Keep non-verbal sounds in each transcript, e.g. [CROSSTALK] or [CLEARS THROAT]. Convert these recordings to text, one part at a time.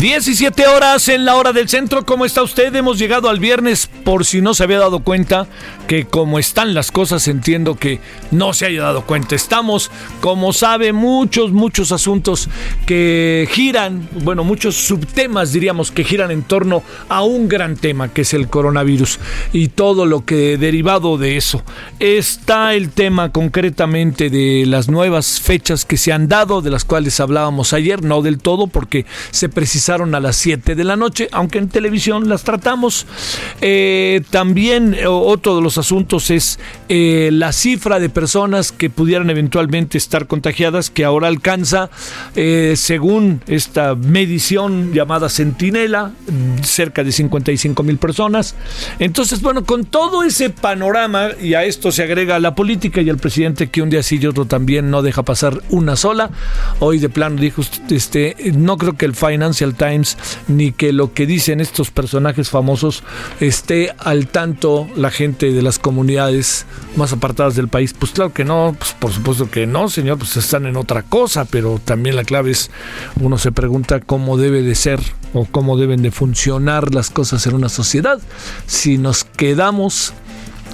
17 horas en la hora del centro. ¿Cómo está usted? Hemos llegado al viernes, por si no se había dado cuenta, que como están las cosas, entiendo que no se haya dado cuenta. Estamos, como sabe, muchos, muchos asuntos que giran, bueno, muchos subtemas, diríamos, que giran en torno a un gran tema, que es el coronavirus y todo lo que derivado de eso. Está el tema concretamente de las nuevas fechas que se han dado, de las cuales hablábamos ayer, no del todo, porque se a las 7 de la noche, aunque en televisión las tratamos. Eh, también otro de los asuntos es eh, la cifra de personas que pudieran eventualmente estar contagiadas, que ahora alcanza, eh, según esta medición llamada Centinela, cerca de 55 mil personas. Entonces, bueno, con todo ese panorama, y a esto se agrega la política y el presidente que un día sí y otro también no deja pasar una sola, hoy de plano dijo, este, no creo que el Financial Times ni que lo que dicen estos personajes famosos esté al tanto la gente de las comunidades más apartadas del país. Pues claro que no, pues por supuesto que no, señor, pues están en otra cosa, pero también la clave es uno se pregunta cómo debe de ser o cómo deben de funcionar las cosas en una sociedad. Si nos quedamos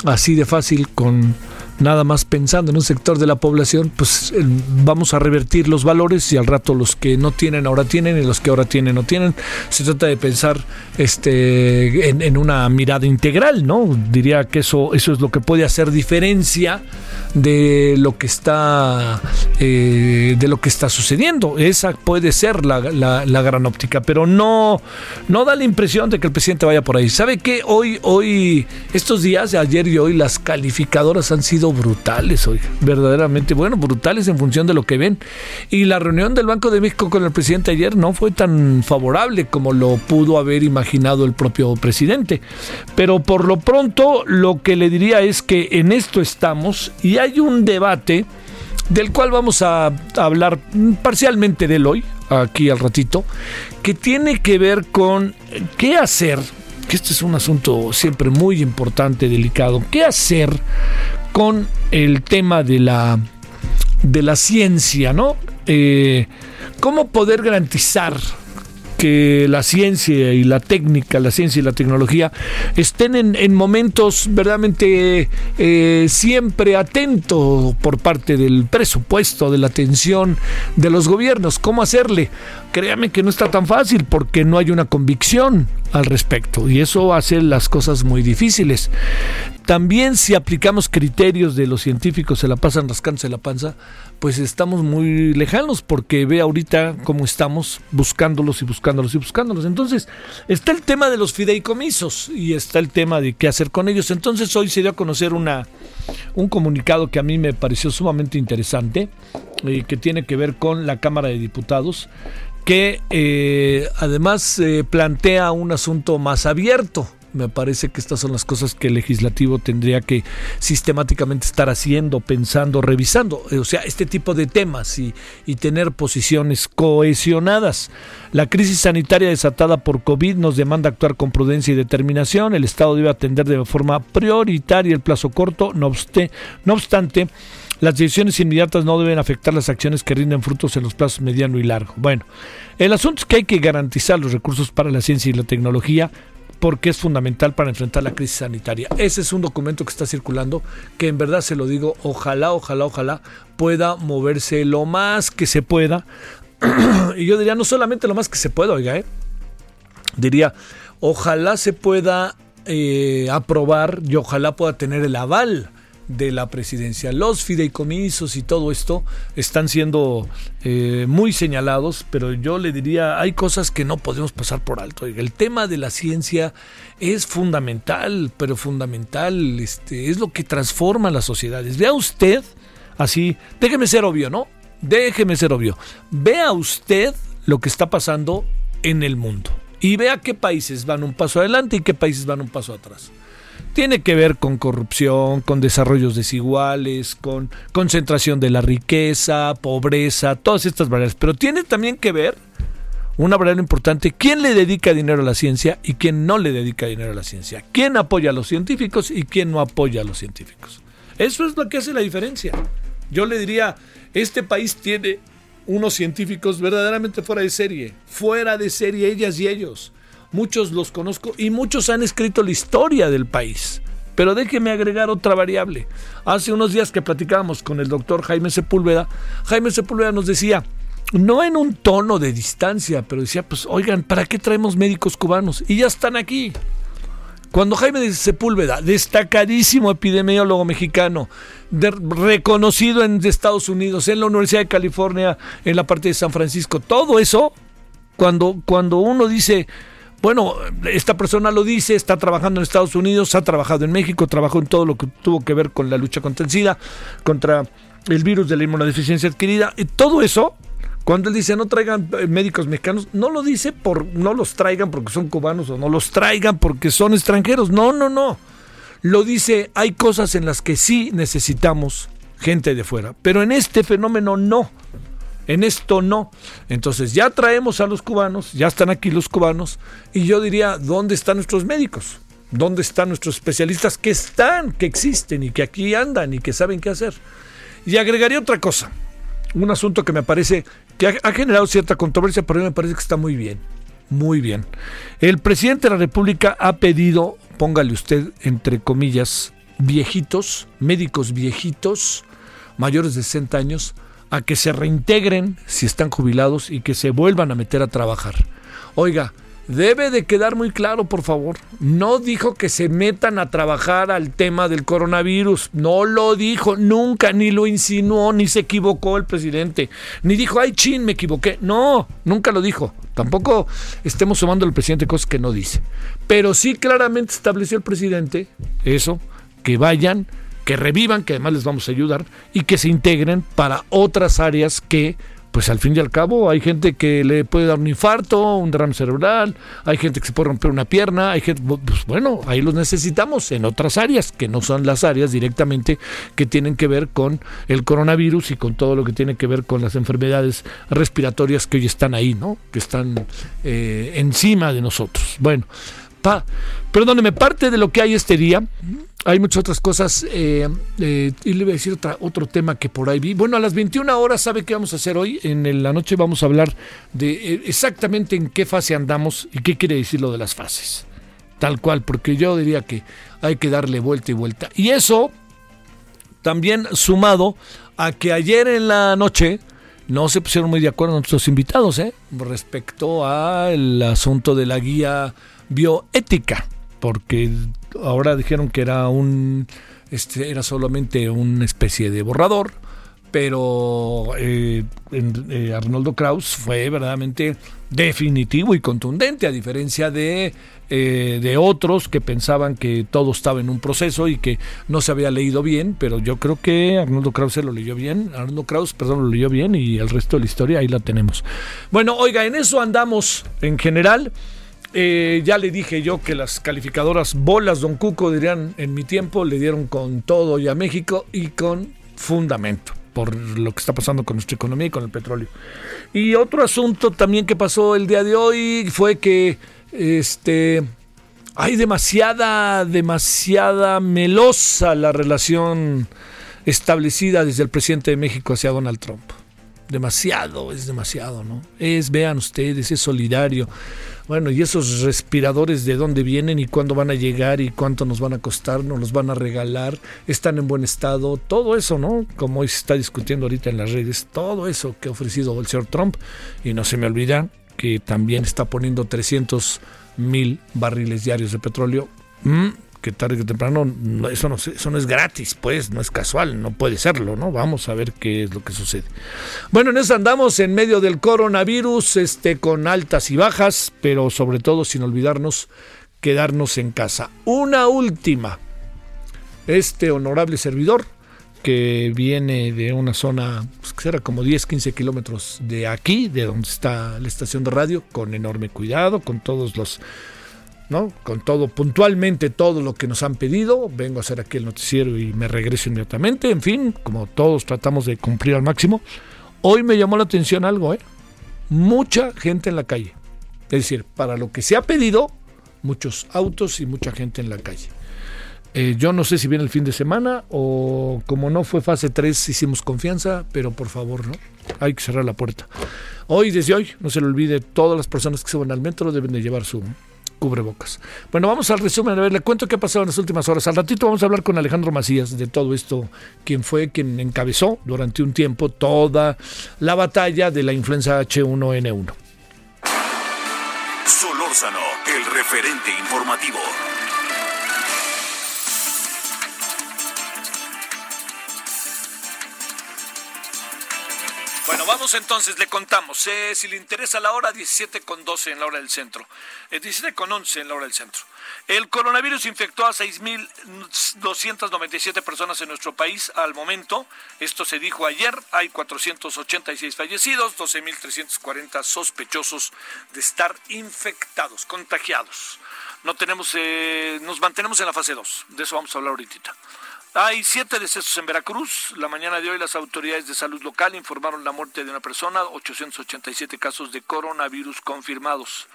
así de fácil con nada más pensando en un sector de la población, pues eh, vamos a revertir los valores y al rato los que no tienen ahora tienen y los que ahora tienen no tienen. Se trata de pensar este en, una mirada integral, ¿no? Diría que eso, eso es lo que puede hacer diferencia de lo que está eh, de lo que está sucediendo. Esa puede ser la, la, gran óptica, pero no, no da la impresión de que el presidente vaya por ahí. ¿Sabe qué? Hoy, hoy, estos días, ayer y hoy, las calificadoras han sido brutales hoy, verdaderamente, bueno, brutales en función de lo que ven. Y la reunión del Banco de México con el presidente ayer no fue tan favorable como lo pudo haber imaginado el propio presidente. Pero por lo pronto, lo que le diría es que en esto estamos y hay un debate del cual vamos a hablar parcialmente de hoy, aquí al ratito, que tiene que ver con qué hacer que este es un asunto siempre muy importante, delicado. ¿Qué hacer con el tema de la, de la ciencia, ¿no? Eh, ¿Cómo poder garantizar que la ciencia y la técnica, la ciencia y la tecnología estén en, momentos verdaderamente eh, siempre atentos por parte del presupuesto, de la atención de los gobiernos. ¿Cómo hacerle? Créame que no está tan fácil porque no hay una convicción al respecto y eso hace las cosas muy difíciles. También si aplicamos criterios de los científicos se la pasan rascándose la panza, pues estamos muy lejanos porque ve ahorita cómo estamos buscándolos y buscándolos y buscándolos. Entonces, está el tema de los fideicomisos y está el tema de qué hacer con ellos. Entonces, hoy se dio a conocer una, un comunicado que a mí me pareció sumamente interesante y eh, que tiene que ver con la Cámara de Diputados que eh, además eh, plantea un asunto más abierto me parece que estas son las cosas que el legislativo tendría que sistemáticamente estar haciendo, pensando, revisando. O sea, este tipo de temas y, y tener posiciones cohesionadas. La crisis sanitaria desatada por COVID nos demanda actuar con prudencia y determinación. El Estado debe atender de forma prioritaria el plazo corto. No obstante, no obstante las decisiones inmediatas no deben afectar las acciones que rinden frutos en los plazos mediano y largo. Bueno, el asunto es que hay que garantizar los recursos para la ciencia y la tecnología, porque es fundamental para enfrentar la crisis sanitaria. Ese es un documento que está circulando que en verdad se lo digo, ojalá, ojalá, ojalá pueda moverse lo más que se pueda. [CLEARS THROAT] y yo diría no solamente lo más que se pueda, oiga, ¿eh? diría, ojalá se pueda eh, aprobar y ojalá pueda tener el aval de la presidencia. Los fideicomisos y todo esto están siendo eh, muy señalados, pero yo le diría, hay cosas que no podemos pasar por alto. El tema de la ciencia es fundamental, pero fundamental, este, es lo que transforma las sociedades. Vea usted, así, déjeme ser obvio, ¿no? Déjeme ser obvio. Vea usted lo que está pasando en el mundo y vea qué países van un paso adelante y qué países van un paso atrás tiene que ver con corrupción, con desarrollos desiguales, con concentración de la riqueza, pobreza, todas estas variables. Pero tiene también que ver una variable importante, quién le dedica dinero a la ciencia y quién no le dedica dinero a la ciencia. Quién apoya a los científicos y quién no apoya a los científicos. Eso es lo que hace la diferencia. Yo le diría, este país tiene unos científicos verdaderamente fuera de serie, fuera de serie ellas y ellos muchos los conozco y muchos han escrito la historia del país. Pero déjeme agregar otra variable. Hace unos días que platicábamos con el doctor Jaime Sepúlveda, Jaime Sepúlveda nos decía, no en un tono de distancia, pero decía, pues oigan, ¿para qué traemos médicos cubanos? Y ya están aquí. Cuando Jaime Sepúlveda, destacadísimo epidemiólogo mexicano, reconocido en Estados Unidos, en la Universidad de California, en la parte de San Francisco, todo eso, cuando, cuando uno dice, bueno, esta persona lo dice, está trabajando en Estados Unidos, ha trabajado en México, trabajó en todo lo que tuvo que ver con la lucha contra el SIDA, contra el virus de la inmunodeficiencia adquirida, y todo eso, cuando él dice no traigan eh, médicos mexicanos, no lo dice por no los traigan porque son cubanos o no los traigan porque son extranjeros, no, no, no. Lo dice, hay cosas en las que sí necesitamos gente de fuera, pero en este fenómeno no. En esto no. Entonces ya traemos a los cubanos, ya están aquí los cubanos, y yo diría, ¿dónde están nuestros médicos? ¿Dónde están nuestros especialistas que están, que existen y que aquí andan y que saben qué hacer? Y agregaría otra cosa, un asunto que me parece que ha, generado cierta controversia, pero me parece que está muy bien, muy bien. El presidente de la República ha pedido, póngale usted entre comillas, viejitos, médicos viejitos, mayores de 60 años, a que se reintegren si están jubilados y que se vuelvan a meter a trabajar. Oiga, debe de quedar muy claro, por favor. No dijo que se metan a trabajar al tema del coronavirus. No lo dijo nunca, ni lo insinuó, ni se equivocó el presidente. Ni dijo, ay, chin, me equivoqué. No, nunca lo dijo. Tampoco estemos sumando al presidente cosas que no dice. Pero sí claramente estableció el presidente eso, que vayan que revivan, que además les vamos a ayudar, y que se integren para otras áreas que, pues al fin y al cabo, hay gente que le puede dar un infarto, un derrame cerebral, hay gente que se puede romper una pierna, hay gente, pues bueno, ahí los necesitamos en otras áreas, que no son las áreas directamente que tienen que ver con el coronavirus y con todo lo que tiene que ver con las enfermedades respiratorias que hoy están ahí, ¿no? Que están eh, encima de nosotros. Bueno, perdóneme, parte de lo que hay este día hay muchas otras cosas. Eh, eh, y le voy a decir otro tema que por ahí vi. Bueno, a las 21 horas, ¿sabe qué vamos a hacer hoy? En la noche vamos a hablar de eh, exactamente en qué fase andamos y qué quiere decir lo de las fases. Tal cual, porque yo diría que hay que darle vuelta y vuelta. Y eso también sumado a que ayer en la noche no se pusieron muy de acuerdo nuestros invitados ¿eh? respecto al asunto de la guía bioética porque ahora dijeron que era un este era solamente una especie de borrador pero eh, eh, Arnoldo Kraus fue verdaderamente definitivo y contundente, a diferencia de, eh, de otros que pensaban que todo estaba en un proceso y que no se había leído bien, pero yo creo que Arnoldo Kraus se lo leyó bien, Arnoldo Kraus, perdón, lo leyó bien y el resto de la historia ahí la tenemos. Bueno, oiga, en eso andamos en general. Eh, ya le dije yo que las calificadoras bolas Don Cuco dirían en mi tiempo le dieron con todo y a México y con fundamento por lo que está pasando con nuestra economía y con el petróleo. Y otro asunto también que pasó el día de hoy fue que este hay demasiada demasiada melosa la relación establecida desde el presidente de México hacia Donald Trump. Demasiado, es demasiado, ¿no? Es, vean ustedes, es solidario. Bueno, y esos respiradores de dónde vienen y cuándo van a llegar y cuánto nos van a costar, nos los van a regalar, están en buen estado, todo eso, ¿no? Como hoy se está discutiendo ahorita en las redes, todo eso que ha ofrecido el señor Trump. Y no se me olvida que también está poniendo 300 mil barriles diarios de petróleo. Mm, que tarde que temprano eso no, eso no es gratis, pues, no es casual, no puede serlo, ¿no? Vamos a ver qué es lo que sucede. Bueno, en eso andamos en medio del coronavirus, este, con altas y bajas, pero sobre todo sin olvidarnos quedarnos en casa. Una última. Este honorable servidor que viene de una zona pues, que será como 10, 15 kilómetros de aquí, de donde está la estación de radio, con enorme cuidado, con todos los, ¿no? Con todo, puntualmente todo lo que nos han pedido. Vengo a hacer aquí el noticiero y me regreso inmediatamente. En fin, como todos tratamos de cumplir al máximo. Hoy me llamó la atención algo, ¿eh? Mucha gente en la calle. Es decir, para lo que se ha pedido, muchos autos y mucha gente en la calle. Eh, yo no sé si viene el fin de semana o como no fue fase 3 hicimos confianza, pero por favor, ¿no? Hay que cerrar la puerta. Hoy, desde hoy, no se le olvide, todas las personas que se van al metro deben de llevar su cubrebocas. Bueno, vamos al resumen. A ver, le cuento qué ha pasado en las últimas horas. Al ratito vamos a hablar con Alejandro Macías de todo esto, quien fue quien encabezó durante un tiempo toda la batalla de la influenza H1N1. Solórzano, el referente informativo. Vamos entonces, le contamos. Eh, si le interesa la hora, 17 con 12 en la hora del centro. Eh, 17 con 11 en la hora del centro. El coronavirus infectó a 6.297 personas en nuestro país al momento. Esto se dijo ayer. Hay 486 fallecidos, 12.340 sospechosos de estar infectados, contagiados. No tenemos, eh, nos mantenemos en la fase 2. De eso vamos a hablar ahorita. Hay siete decesos en Veracruz. La mañana de hoy las autoridades de salud local informaron la muerte de una persona, 887 casos de coronavirus confirmados.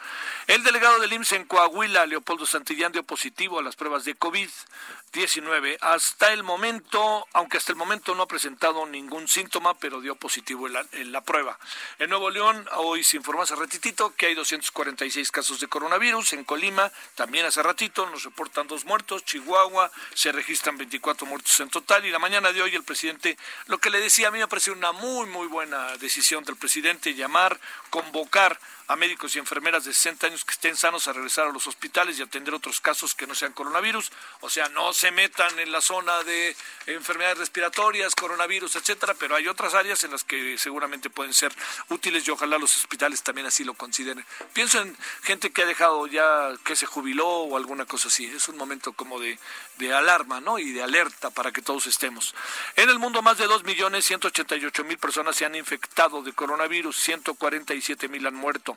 El delegado del IMSS en Coahuila, Leopoldo Santillán, dio positivo a las pruebas de COVID-19. Hasta el momento, aunque hasta el momento no ha presentado ningún síntoma, pero dio positivo en la, prueba. En Nuevo León, hoy se informó hace ratitito que hay 246 casos de coronavirus. En Colima, también hace ratito, nos reportan dos muertos. Chihuahua, se registran 24 muertos en total. Y la mañana de hoy el presidente, lo que le decía, a mí me parece una muy, muy buena decisión del presidente, llamar, convocar a médicos y enfermeras de 60 años que estén sanos a regresar a los hospitales y atender otros casos que no sean coronavirus. O sea, no se metan en la zona de enfermedades respiratorias, coronavirus, etcétera, pero hay otras áreas en las que seguramente pueden ser útiles y ojalá los hospitales también así lo consideren. Pienso en gente que ha dejado ya, que se jubiló o alguna cosa así. Es un momento como de, de alarma, ¿no? Y de alerta para que todos estemos. En el mundo, más de 2.188.000 personas se han infectado de coronavirus, 147.000 han muerto.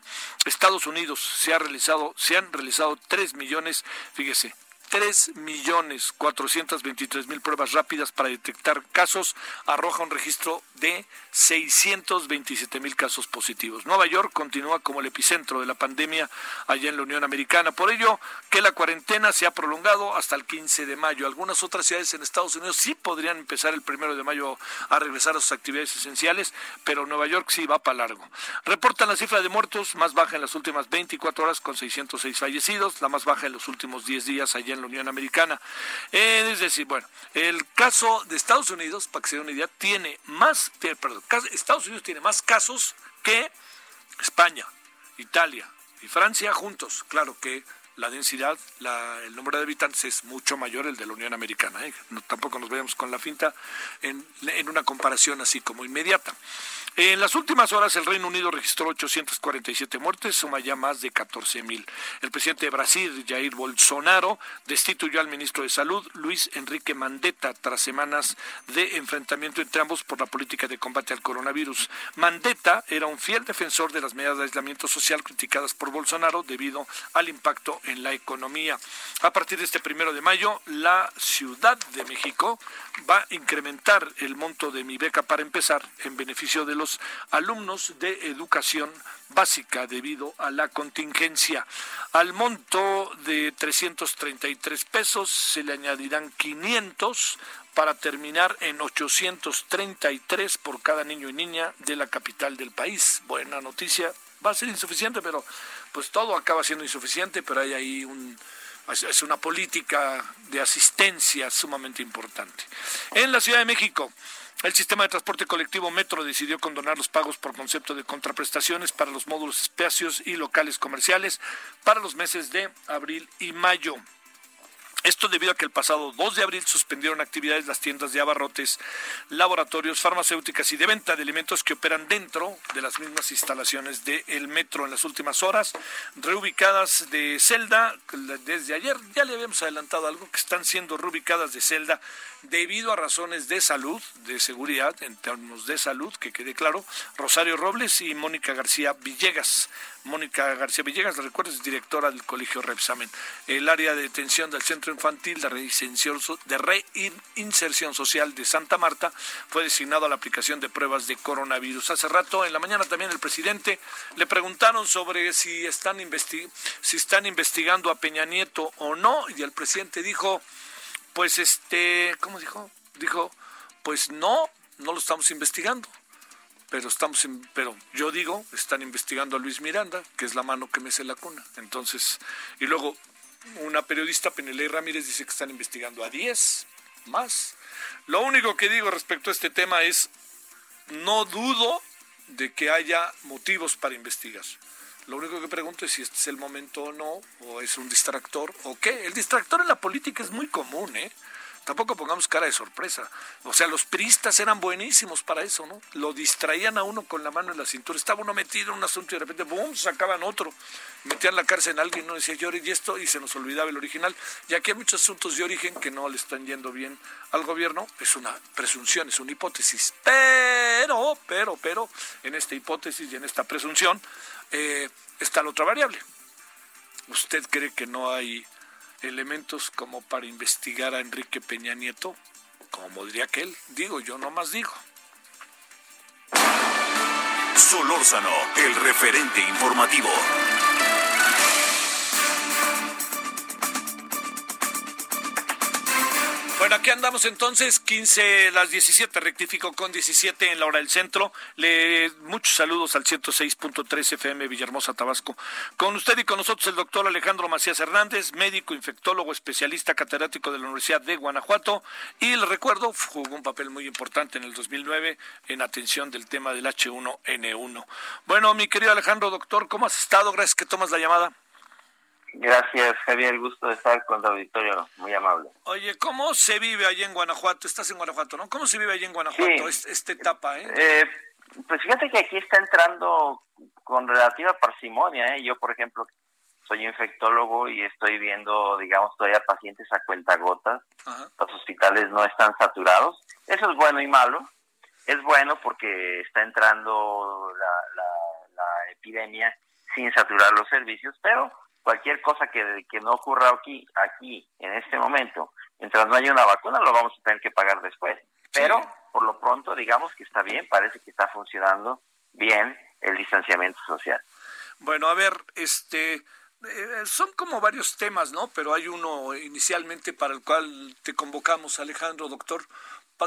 Estados Unidos se ha realizado, se han realizado 3 millones, fíjese, 3 millones 423 mil pruebas rápidas para detectar casos, arroja un registro de 627 mil casos positivos. Nueva York continúa como el epicentro de la pandemia allá en la Unión Americana. Por ello, que la cuarentena se ha prolongado hasta el 15 de mayo. Algunas otras ciudades en Estados Unidos sí podrían empezar el primero de mayo a regresar a sus actividades esenciales, pero Nueva York sí va para largo. Reportan la cifra de muertos más baja en las últimas 24 horas con 606 fallecidos, la más baja en los últimos 10 días allá en Unión Americana. Eh, es decir, bueno, el caso de Estados Unidos, para que una idea, tiene más, perdón, Estados Unidos tiene más casos que España, Italia y Francia juntos. Claro que la densidad, el número de habitantes es mucho mayor el de la Unión Americana. ¿eh? tampoco nos vayamos con la finta en, en una comparación así como inmediata. En las últimas horas el Reino Unido registró 847 muertes, suma ya más de 14 mil. El presidente de Brasil, Jair Bolsonaro, destituyó al ministro de Salud, Luis Enrique Mandetta, tras semanas de enfrentamiento entre ambos por la política de combate al coronavirus. Mandetta era un fiel defensor de las medidas de aislamiento social criticadas por Bolsonaro debido al impacto en la economía. A partir de este primero de mayo, la Ciudad de México va a incrementar el monto de mi beca para empezar en beneficio de los alumnos de educación básica debido a la contingencia. Al monto de 333 pesos se le añadirán 500 para terminar en 833 por cada niño y niña de la capital del país. Buena noticia. Va a ser insuficiente, pero pues todo acaba siendo insuficiente, pero hay ahí un, es una política de asistencia sumamente importante. En la Ciudad de México, el sistema de transporte colectivo Metro decidió condonar los pagos por concepto de contraprestaciones para los módulos espacios y locales comerciales para los meses de abril y mayo. Esto debido a que el pasado 2 de abril suspendieron actividades las tiendas de abarrotes, laboratorios, farmacéuticas y de venta de alimentos que operan dentro de las mismas instalaciones del metro en las últimas horas, reubicadas de celda desde ayer. Ya le habíamos adelantado algo que están siendo reubicadas de celda debido a razones de salud, de seguridad, en términos de salud, que quede claro, Rosario Robles y Mónica García Villegas. Mónica García Villegas, recuerdo, es directora del Colegio Repsamen. El área de detención del Centro Infantil de Reinserción, de Reinserción Social de Santa Marta fue designado a la aplicación de pruebas de coronavirus. Hace rato, en la mañana también el presidente le preguntaron sobre si están, si están investigando a Peña Nieto o no, y el presidente dijo pues este, ¿cómo dijo? Dijo, pues no, no lo estamos investigando. Pero estamos pero yo digo, están investigando a Luis Miranda, que es la mano que mece la cuna. Entonces, y luego una periodista Peneley Ramírez dice que están investigando a 10 más. Lo único que digo respecto a este tema es no dudo de que haya motivos para investigar. Lo único que pregunto es si este es el momento o no, o es un distractor, o qué. El distractor en la política es muy común, ¿eh? Tampoco pongamos cara de sorpresa. O sea, los priistas eran buenísimos para eso, ¿no? Lo distraían a uno con la mano en la cintura. Estaba uno metido en un asunto y de repente, ¡bum!, sacaban otro. Metían la cárcel en alguien, no decía llore y esto, y se nos olvidaba el original. Y aquí hay muchos asuntos de origen que no le están yendo bien al gobierno. Es una presunción, es una hipótesis. Pero, pero, pero, en esta hipótesis y en esta presunción, eh, está la otra variable. ¿Usted cree que no hay elementos como para investigar a Enrique Peña Nieto? Como diría aquel, digo, yo no más digo. Solórzano, el referente informativo. Aquí andamos entonces, 15, las 17, rectifico con 17 en la hora del centro. Le, muchos saludos al 106.3 FM Villahermosa, Tabasco. Con usted y con nosotros el doctor Alejandro Macías Hernández, médico, infectólogo, especialista catedrático de la Universidad de Guanajuato. Y le recuerdo, jugó un papel muy importante en el 2009 en atención del tema del H1N1. Bueno, mi querido Alejandro, doctor, ¿cómo has estado? Gracias que tomas la llamada. Gracias, Javier. Gusto de estar con el auditorio. Muy amable. Oye, ¿cómo se vive allí en Guanajuato? Estás en Guanajuato, ¿no? ¿Cómo se vive allí en Guanajuato esta etapa? Eh? eh? pues fíjate que aquí está entrando con relativa parsimonia. ¿eh? Yo, por ejemplo, soy infectólogo y estoy viendo, digamos, todavía pacientes a cuentagotas. Los hospitales no están saturados. Eso es bueno y malo. Es bueno porque está entrando la, la epidemia sin saturar los servicios, pero cualquier cosa que, que no ocurra aquí, aquí, en este momento, mientras no haya una vacuna, lo vamos a tener que pagar después. Pero, por lo pronto, digamos que está bien, parece que está funcionando bien el distanciamiento social. Bueno, a ver, este, eh, son como varios temas, ¿no? Pero hay uno inicialmente para el cual te convocamos, Alejandro, doctor,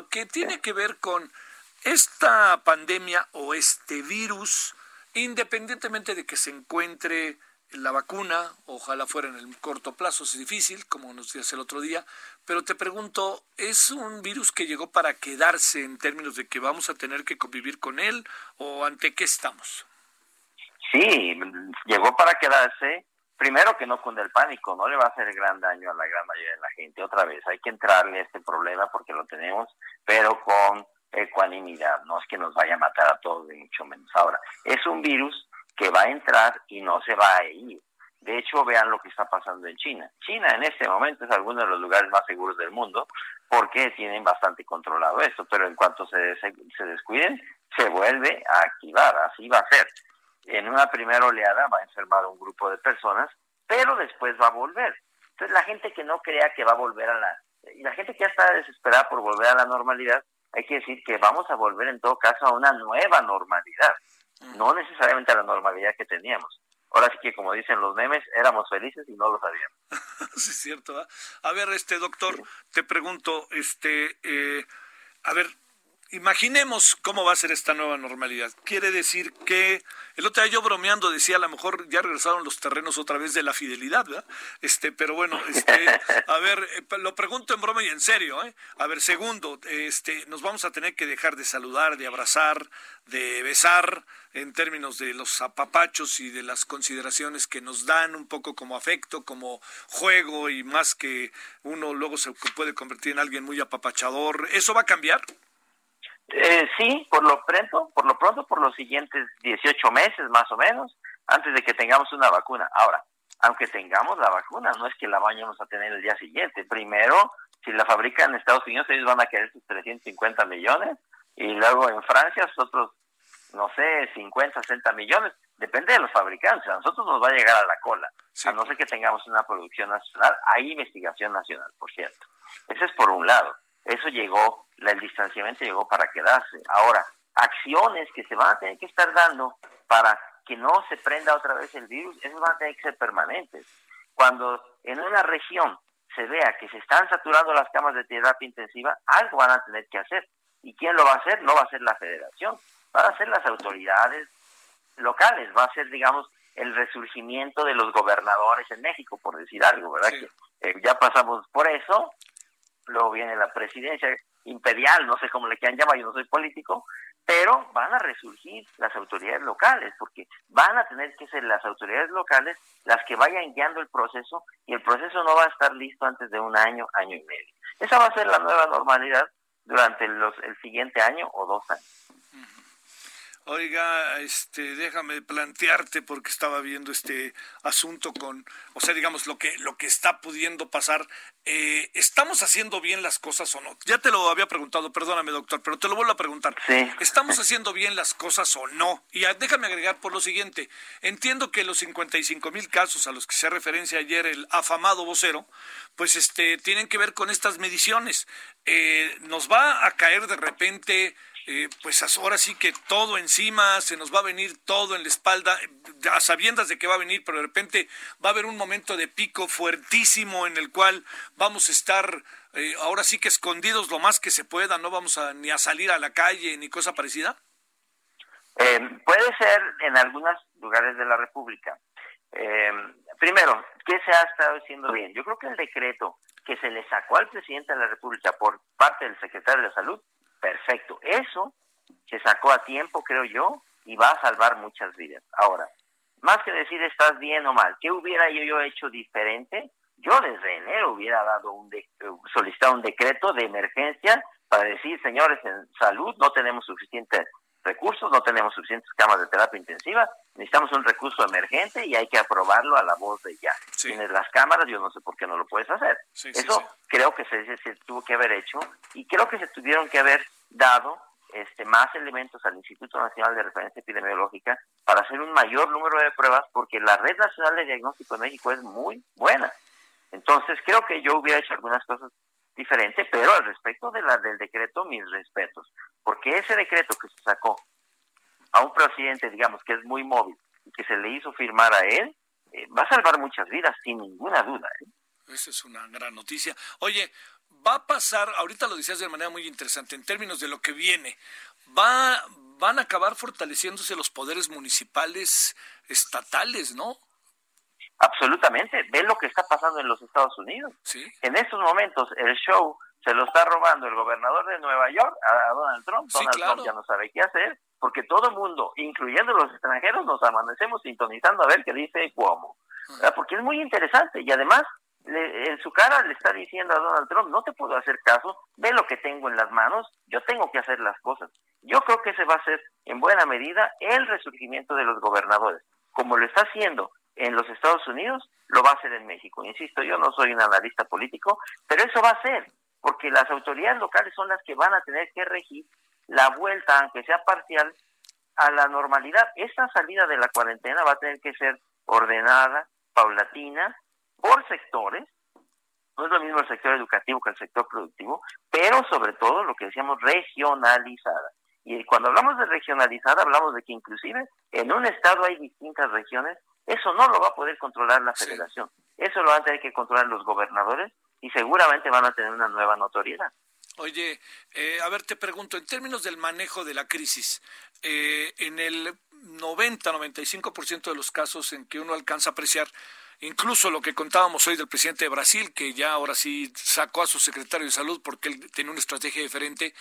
que tiene que ver con esta pandemia o este virus, independientemente de que se encuentre la vacuna, ojalá fuera en el corto plazo, es difícil, como nos decías el otro día, pero te pregunto, ¿es un virus que llegó para quedarse en términos de que vamos a tener que convivir con él o ante qué estamos? Sí, llegó para quedarse. Primero que no cunde el pánico, no le va a hacer gran daño a la gran mayoría de la gente. Otra vez, hay que entrarle a este problema porque lo tenemos, pero con ecuanimidad. No es que nos vaya a matar a todos, de mucho menos. Ahora, es un virus que va a entrar y no se va a ir. De hecho, vean lo que está pasando en China. China en este momento es alguno de los lugares más seguros del mundo porque tienen bastante controlado esto, pero en cuanto se, se descuiden, se vuelve a activar, así va a ser. En una primera oleada va a enfermar un grupo de personas, pero después va a volver. Entonces la gente que no crea que va a volver a la... Y la gente que ya está desesperada por volver a la normalidad, hay que decir que vamos a volver en todo caso a una nueva normalidad no necesariamente a la normalidad que teníamos. Ahora sí que, como dicen los memes, éramos felices y no lo sabíamos. [LAUGHS] sí, es cierto. A ver, este doctor, te pregunto, este, eh, a ver, imaginemos cómo va a ser esta nueva normalidad. Quiere decir que el otro día yo bromeando decía, a lo mejor ya regresaron los terrenos otra vez de la fidelidad, ¿verdad? Este, pero bueno, este, a ver, eh, lo pregunto en broma y en serio, ¿eh? A ver, segundo, este, nos vamos a tener que dejar de saludar, de abrazar, de besar en términos de los apapachos y de las consideraciones que nos dan un poco como afecto, como juego y más que uno luego se puede convertir en alguien muy apapachador. ¿Eso va a cambiar? Eh, sí, por lo pronto, por lo pronto, por los siguientes 18 meses más o menos, antes de que tengamos una vacuna. Ahora, aunque tengamos la vacuna, no es que la vayamos a tener el día siguiente. Primero, si la fabrican en Estados Unidos, ellos van a querer sus 350 millones, y luego en Francia, nosotros, no sé, 50, 60 millones. Depende de los fabricantes. A nosotros nos va a llegar a la cola. A no ser que tengamos una producción nacional. Hay investigación nacional, por cierto. Ese es por un lado. Eso llegó, el distanciamiento llegó para quedarse. Ahora, acciones que se van a tener que estar dando para que no se prenda otra vez el virus, esas van a tener que ser permanentes. Cuando en una región se vea que se están saturando las camas de terapia intensiva, algo van a tener que hacer. ¿Y quién lo va a hacer? No va a ser la federación, van a ser las autoridades locales, va a ser, digamos, el resurgimiento de los gobernadores en México, por decir algo, ¿verdad? Que eh, ya pasamos por eso, luego viene la presidencia imperial, no sé cómo le quieran llamar, yo no soy político, pero van a resurgir las autoridades locales, porque van a tener que ser las autoridades locales las que vayan guiando el proceso y el proceso no va a estar listo antes de un año, año y medio. Esa va a ser la nueva normalidad durante los, el siguiente año o dos años. Oiga, este, déjame plantearte porque estaba viendo este asunto con, o sea, digamos lo que lo que está pudiendo pasar. Eh, ¿Estamos haciendo bien las cosas o no? Ya te lo había preguntado, perdóname, doctor, pero te lo vuelvo a preguntar. Sí. ¿Estamos haciendo bien las cosas o no? Y déjame agregar por lo siguiente. Entiendo que los 55 mil casos a los que se referencia ayer el afamado vocero, pues este tienen que ver con estas mediciones. Eh, nos va a caer de repente eh, pues ahora sí que todo encima, se nos va a venir todo en la espalda, a sabiendas de que va a venir, pero de repente va a haber un momento de pico fuertísimo en el cual vamos a estar eh, ahora sí que escondidos lo más que se pueda, no vamos a, ni a salir a la calle ni cosa parecida. Eh, puede ser en algunos lugares de la República. primero, ¿qué se ha estado haciendo bien? Yo creo que el decreto que se le sacó al presidente de la República por parte del secretario de Salud perfecto. Eso se sacó a tiempo, creo yo, y va a salvar muchas vidas. Ahora, más que decir estás bien o mal, ¿qué hubiera yo, hecho diferente? Yo desde enero hubiera dado un solicitado un decreto de emergencia para decir, señores, en salud no tenemos suficientes recursos, no tenemos suficientes camas de terapia intensiva, necesitamos un recurso emergente y hay que aprobarlo a la voz de ya. Tienes las cámaras, yo no sé por qué no lo puedes hacer. Eso creo que se, se, tuvo que haber hecho y creo que se tuvieron que haber dado este, más elementos al Instituto Nacional de Referencia Epidemiológica para hacer un mayor número de pruebas porque la Red Nacional de Diagnóstico de México es muy buena. Entonces creo que yo hubiera hecho algunas cosas diferentes, pero al respecto de la del decreto, mis respetos, porque ese decreto que se sacó a un presidente, digamos, que es muy móvil y que se le hizo firmar a él, eh, va a salvar muchas vidas, sin ninguna duda. ¿eh? Esa es una gran noticia. Oye, va a pasar, ahorita lo decías de manera muy interesante, en términos de lo que viene, va, van a acabar fortaleciéndose los poderes municipales estatales, ¿no? Absolutamente. Ve lo que está pasando en los Estados Unidos. ¿Sí? En estos momentos el show se lo está robando el gobernador de Nueva York a, Donald Trump. Donald Trump ya no sabe qué hacer porque todo mundo, incluyendo los extranjeros, nos amanecemos sintonizando a ver qué dice Cuomo. Porque es muy interesante y además en su cara le está diciendo a Donald Trump, no te puedo hacer caso, ve lo que tengo en las manos, yo tengo que hacer las cosas. Yo creo que ese va a ser en buena medida el resurgimiento de los gobernadores. Como lo está haciendo en los Estados Unidos, lo va a hacer en México. Insisto, yo no soy un analista político, pero eso va a ser, porque las autoridades locales son las que van a tener que regir la vuelta, aunque sea parcial, a la normalidad. Esta salida de la cuarentena va a tener que ser ordenada, paulatina, por sectores, no es lo mismo el sector educativo que el sector productivo, pero sobre todo lo que decíamos regionalizada. Y cuando hablamos de regionalizada, hablamos de que inclusive en un estado hay distintas regiones, eso no lo va a poder controlar la federación, eso lo van a tener que controlar los gobernadores y seguramente van a tener una nueva notoriedad. Oye, eh, a ver, te pregunto, en términos del manejo de la crisis, eh, en el 90-95% de los casos en que uno alcanza a apreciar, incluso lo que contábamos hoy del presidente de Brasil, que ya ahora sí sacó a su secretario de salud porque él tiene una estrategia diferente,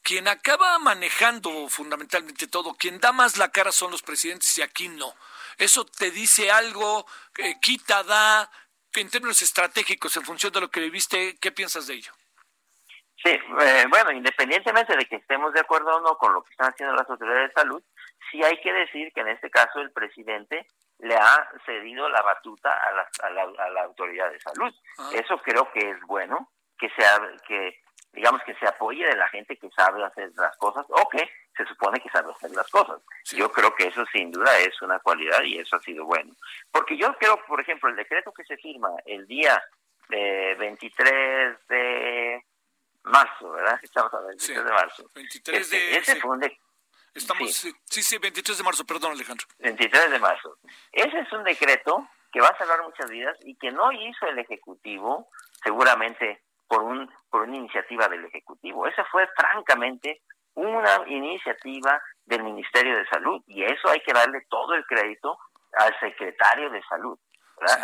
quien acaba manejando fundamentalmente todo, quien da más la cara son los presidentes y aquí no. Eso te dice algo, eh, quita, da, en términos estratégicos, en función de lo que viviste, ¿qué piensas de ello? Sí, eh, bueno, independientemente de que estemos de acuerdo o no con lo que están haciendo las autoridades de salud, sí hay que decir que en este caso el presidente le ha cedido la batuta a la, a la, a la autoridad de salud. Ah. Eso creo que es bueno, que sea que digamos que se apoye de la gente que sabe hacer las cosas o que se supone que sabe hacer las cosas. Yo creo que eso sin duda es una cualidad y eso ha sido bueno. Porque yo creo, por ejemplo, el decreto que se firma el día de 23 de marzo, ¿verdad? Estamos a 23 de marzo. 23 de... Ese, fue un Estamos, sí. sí, 23 de marzo, perdón Alejandro. 23 de marzo. Ese es un decreto que va a salvar muchas vidas y que no hizo el Ejecutivo, seguramente por, un, por una iniciativa del Ejecutivo. Esa fue francamente una iniciativa del Ministerio de Salud y eso hay que darle todo el crédito al secretario de Salud.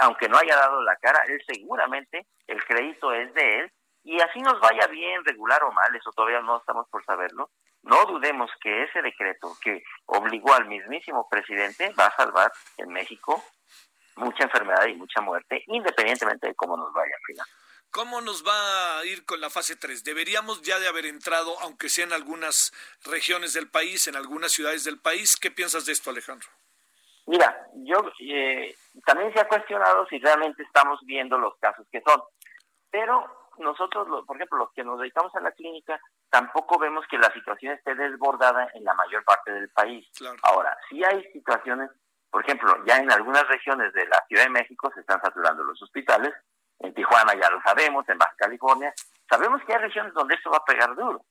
Aunque no haya dado la cara, él seguramente el crédito es de él y así nos vaya bien, regular o mal, eso todavía no estamos por saberlo, no dudemos que ese decreto que obligó al mismísimo presidente va a salvar en México mucha enfermedad y mucha muerte, independientemente de cómo nos vaya al final. ¿Cómo nos va a ir con la fase 3? Deberíamos ya de haber entrado, aunque sea en algunas regiones del país, en algunas ciudades del país. ¿Qué piensas de esto, Alejandro? Mira, yo eh, también se ha cuestionado si realmente estamos viendo los casos que son, pero nosotros, por ejemplo, los que nos dedicamos a la clínica, tampoco vemos que la situación esté desbordada en la mayor parte del país. Ahora, sí hay situaciones, por ejemplo, ya en algunas regiones de la Ciudad de México se están saturando los hospitales, en Tijuana ya lo sabemos, en Baja California, sabemos que hay regiones donde esto va a pegar duro.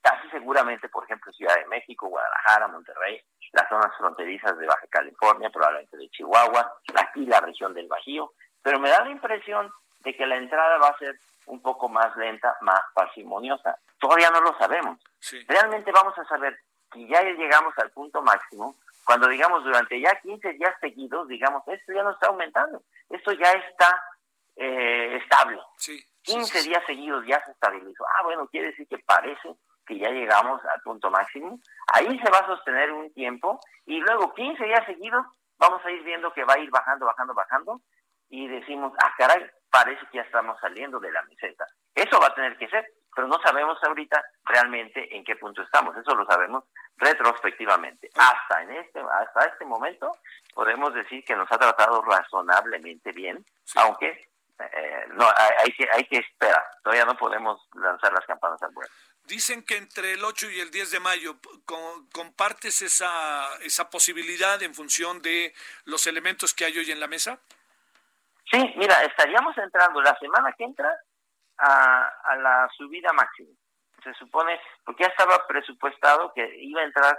Casi seguramente, por ejemplo, Ciudad de México, Guadalajara, Monterrey, las zonas fronterizas de Baja California, probablemente de Chihuahua, aquí la región del Bajío, pero me da la impresión de que la entrada va a ser un poco más lenta, más parsimoniosa. Todavía no lo sabemos. Realmente vamos a saber que ya llegamos al punto máximo cuando digamos durante ya 15 días seguidos, digamos, esto ya no está aumentando, esto ya está eh, estable. 15 días seguidos ya se estabilizó. Ah, bueno, quiere decir que parece que ya llegamos al punto máximo. Ahí se va a sostener un tiempo y luego 15 días seguidos vamos a ir viendo que va a ir bajando, bajando, bajando y decimos, ah, caray, parece que ya estamos saliendo de la meseta. Eso va a tener que ser, pero no sabemos ahorita realmente en qué punto estamos. Eso lo sabemos retrospectivamente. Hasta en este, hasta este momento podemos decir que nos ha tratado razonablemente bien, aunque eh, no hay, que hay que esperar. Todavía no podemos lanzar las campanas al vuelo. Dicen que entre el 8 y el 10 de mayo compartes esa, esa posibilidad en función de los elementos que hay hoy en la mesa. Sí, mira, estaríamos entrando la semana que entra a, a la subida máxima. Se supone, porque ya estaba presupuestado que iba a entrar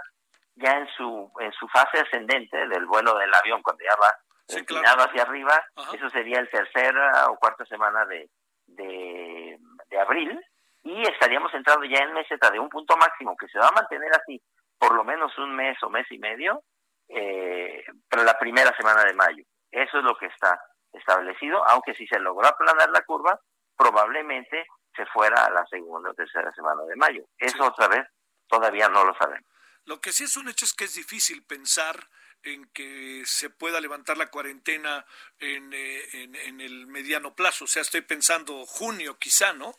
ya en su en su fase ascendente del vuelo del avión, cuando ya va sí, hacia arriba, eso sería el tercera o cuarta semana de, de, de abril, y estaríamos entrando ya en meseta de un punto máximo que se va a mantener así por lo menos un mes o mes y medio, eh, para la primera semana de mayo. Eso es lo que está establecido, aunque si se logró aplanar la curva, probablemente se fuera a la segunda o tercera semana de mayo. Eso otra vez todavía no lo sabemos. Lo que sí es un hecho es que es difícil pensar en que se pueda levantar la cuarentena en, eh, en, el mediano plazo. O sea, estoy pensando junio quizá, ¿no?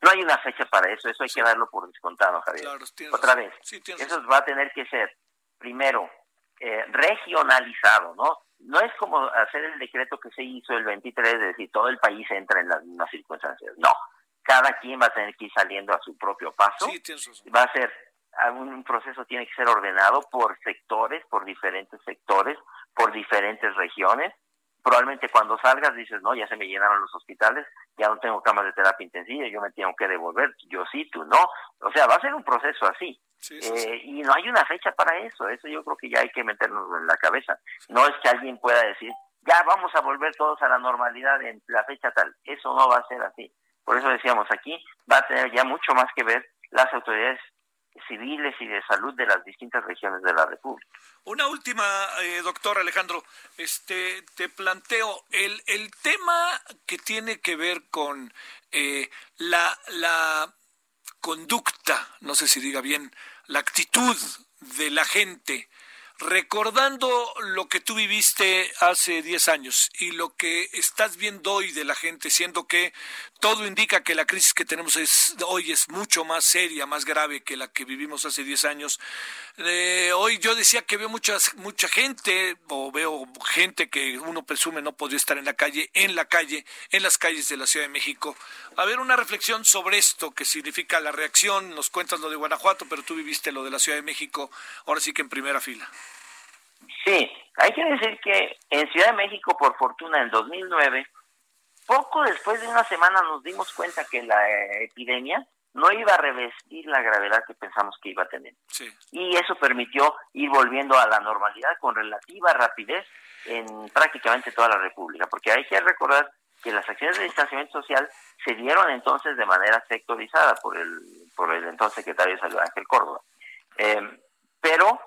No hay una fecha para eso, eso hay que darlo por descontado, Javier. Otra vez, eso va a tener que ser, primero, eh, regionalizado, ¿no? No es como hacer el decreto que se hizo el 23, de decir todo el país entra en las mismas circunstancias. No, cada quien va a tener que ir saliendo a su propio paso. va a ser un proceso tiene que ser ordenado por sectores, por diferentes sectores, por diferentes regiones. Probablemente cuando salgas dices, no, ya se me llenaron los hospitales, ya no tengo camas de terapia intensiva, yo me tengo que devolver, yo sí, tú no. O sea, va a ser un proceso así. Eh, y no hay una fecha para eso, eso yo creo que ya hay que meternos en la cabeza. No es que alguien pueda decir, ya vamos a volver todos a la normalidad en la fecha tal, eso no va a ser así. Por eso decíamos aquí, va a tener ya mucho más que ver las autoridades civiles y de salud de las distintas regiones de la República. Una última, eh, doctor Alejandro, este, te planteo el, el tema que tiene que ver con eh, la, la conducta, no sé si diga bien, la actitud de la gente recordando lo que tú viviste hace 10 años y lo que estás viendo hoy de la gente, siendo que todo indica que la crisis que tenemos es, hoy es mucho más seria, más grave que la que vivimos hace 10 años. Eh, hoy yo decía que veo muchas, mucha gente, o veo gente que uno presume no podría estar en la calle, en la calle, en las calles de la Ciudad de México. A ver, una reflexión sobre esto, que significa la reacción. Nos cuentas lo de Guanajuato, pero tú viviste lo de la Ciudad de México, ahora sí que en primera fila. Sí, hay que decir que en Ciudad de México, por fortuna, en 2009, poco después de una semana nos dimos cuenta que la epidemia no iba a revestir la gravedad que pensamos que iba a tener. Y eso permitió ir volviendo a la normalidad con relativa rapidez en prácticamente toda la República, porque hay que recordar que las acciones de distanciamiento social se dieron entonces de manera sectorizada por el, por el entonces secretario de Salud Ángel Córdoba. Eh, pero